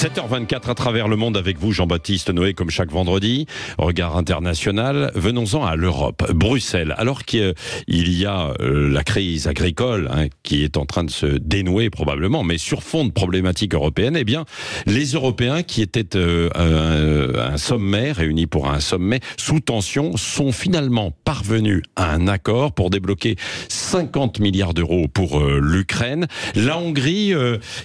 7h24 à travers le monde avec vous, Jean-Baptiste Noé, comme chaque vendredi. Regard international. Venons-en à l'Europe. Bruxelles. Alors qu'il y a euh, la crise agricole hein, qui est en train de se dénouer probablement, mais sur fond de problématiques européennes, eh bien, les Européens qui étaient euh, un, sommet, réunis pour un sommet sous tension, sont finalement parvenus à un accord pour débloquer 50 milliards d'euros pour euh, l'Ukraine. La Hongrie,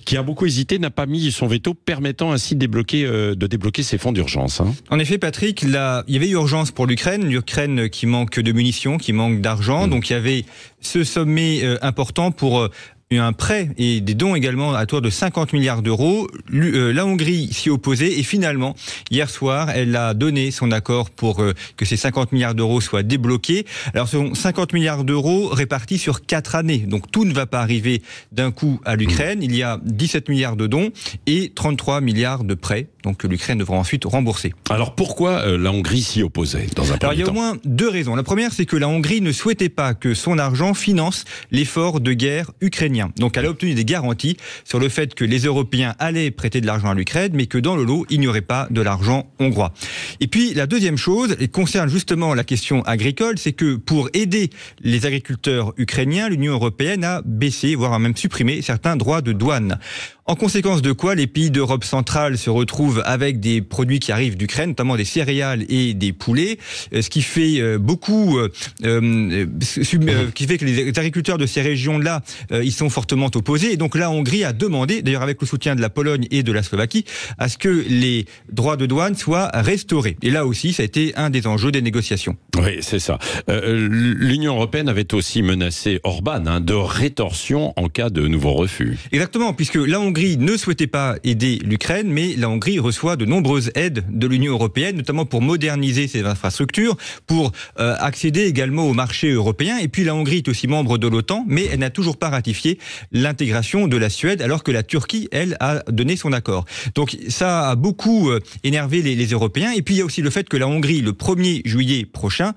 qui a beaucoup hésité, n'a pas mis son veto permettant ainsi de débloquer, euh, de débloquer ces fonds d'urgence. Hein. En effet, Patrick, là, il y avait urgence pour l'Ukraine, l'Ukraine qui manque de munitions, qui manque d'argent, mmh. donc il y avait ce sommet euh, important pour euh, un prêt et des dons également à tour de 50 milliards d'euros. Euh, la Hongrie s'y opposait et finalement, hier soir, elle a donné son accord pour euh, que ces 50 milliards d'euros soient débloqués. Alors, ce sont 50 milliards d'euros répartis sur quatre années. Donc, tout ne va pas arriver d'un coup à l'Ukraine. Il y a 17 milliards de dons et 33 milliards de prêts. Donc, que l'Ukraine devra ensuite rembourser. Alors, pourquoi euh, la Hongrie s'y opposait dans un Alors, il y a au moins deux raisons. La première, c'est que la Hongrie ne souhaitait pas que son argent finance l'effort de guerre ukrainien. Donc elle a obtenu des garanties sur le fait que les Européens allaient prêter de l'argent à l'Ukraine, mais que dans le lot, il n'y aurait pas de l'argent hongrois. Et puis la deuxième chose, et concerne justement la question agricole, c'est que pour aider les agriculteurs ukrainiens, l'Union européenne a baissé, voire a même supprimé certains droits de douane. En conséquence de quoi, les pays d'Europe centrale se retrouvent avec des produits qui arrivent d'Ukraine, notamment des céréales et des poulets, euh, ce qui fait euh, beaucoup, euh, euh, qui fait que les agriculteurs de ces régions-là, ils sont fortement opposés. Et donc la Hongrie a demandé, d'ailleurs avec le soutien de la Pologne et de la Slovaquie, à ce que les droits de douane soient restaurés. Et là aussi, ça a été un des enjeux des négociations. Oui, c'est ça. Euh, L'Union européenne avait aussi menacé Orban hein, de rétorsion en cas de nouveau refus. Exactement, puisque la Hongrie Hongrie ne souhaitait pas aider l'Ukraine, mais la Hongrie reçoit de nombreuses aides de l'Union européenne, notamment pour moderniser ses infrastructures, pour euh, accéder également au marché européen. Et puis la Hongrie est aussi membre de l'OTAN, mais elle n'a toujours pas ratifié l'intégration de la Suède, alors que la Turquie, elle, a donné son accord. Donc ça a beaucoup euh, énervé les, Européens. Et puis il y a aussi le fait que la Hongrie, le 1er juillet prochain,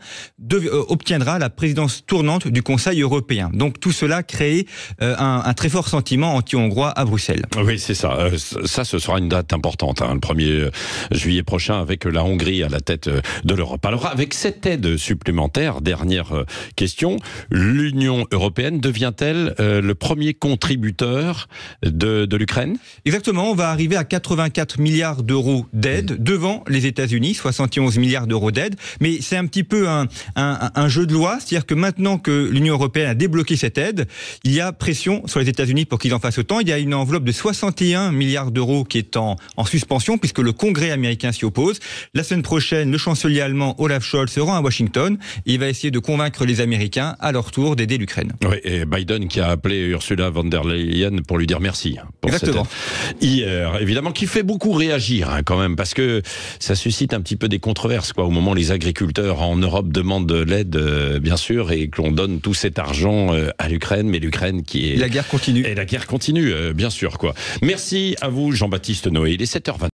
euh, obtiendra la présidence tournante du Conseil européen. Donc tout cela crée un très fort sentiment anti-hongrois à Bruxelles. Oui, c'est ça. Euh, ça, ce sera une date importante, hein, le 1er euh, juillet prochain, avec la Hongrie à la tête euh, de l'Europe. Alors, avec cette aide supplémentaire, dernière question, l'Union européenne devient-elle le premier contributeur de, de l'Ukraine? Exactement. On va arriver à 84 milliards d'euros d'aide mmh. devant les États-Unis, 71 milliards d'euros d'aide. Mais c'est un petit peu un, un, un jeu de loi, c'est-à-dire que maintenant que l'Union européenne a débloqué cette aide, il y a pression sur les États-Unis pour qu'ils en fassent autant. Il y a une enveloppe de 61 milliards d'euros qui est en, en, suspension puisque le Congrès américain s'y oppose. La semaine prochaine, le chancelier allemand Olaf Scholz se rend à Washington et il va essayer de convaincre les Américains à leur tour d'aider l'Ukraine. Oui, et Biden qui a appelé Ursula von der Leyen pour lui dire merci. Pour Exactement. Hier, évidemment, qui fait beaucoup réagir hein, quand même parce que ça suscite un petit peu des controverses quoi. Au moment où les agriculteurs en Europe demandent de l'aide, euh, bien sûr, et que l'on donne tout cet argent euh, à l'Ukraine, mais l'Ukraine qui est la guerre continue. Et la guerre continue, euh, bien sûr Merci à vous, Jean-Baptiste Noé. Il est 7h20.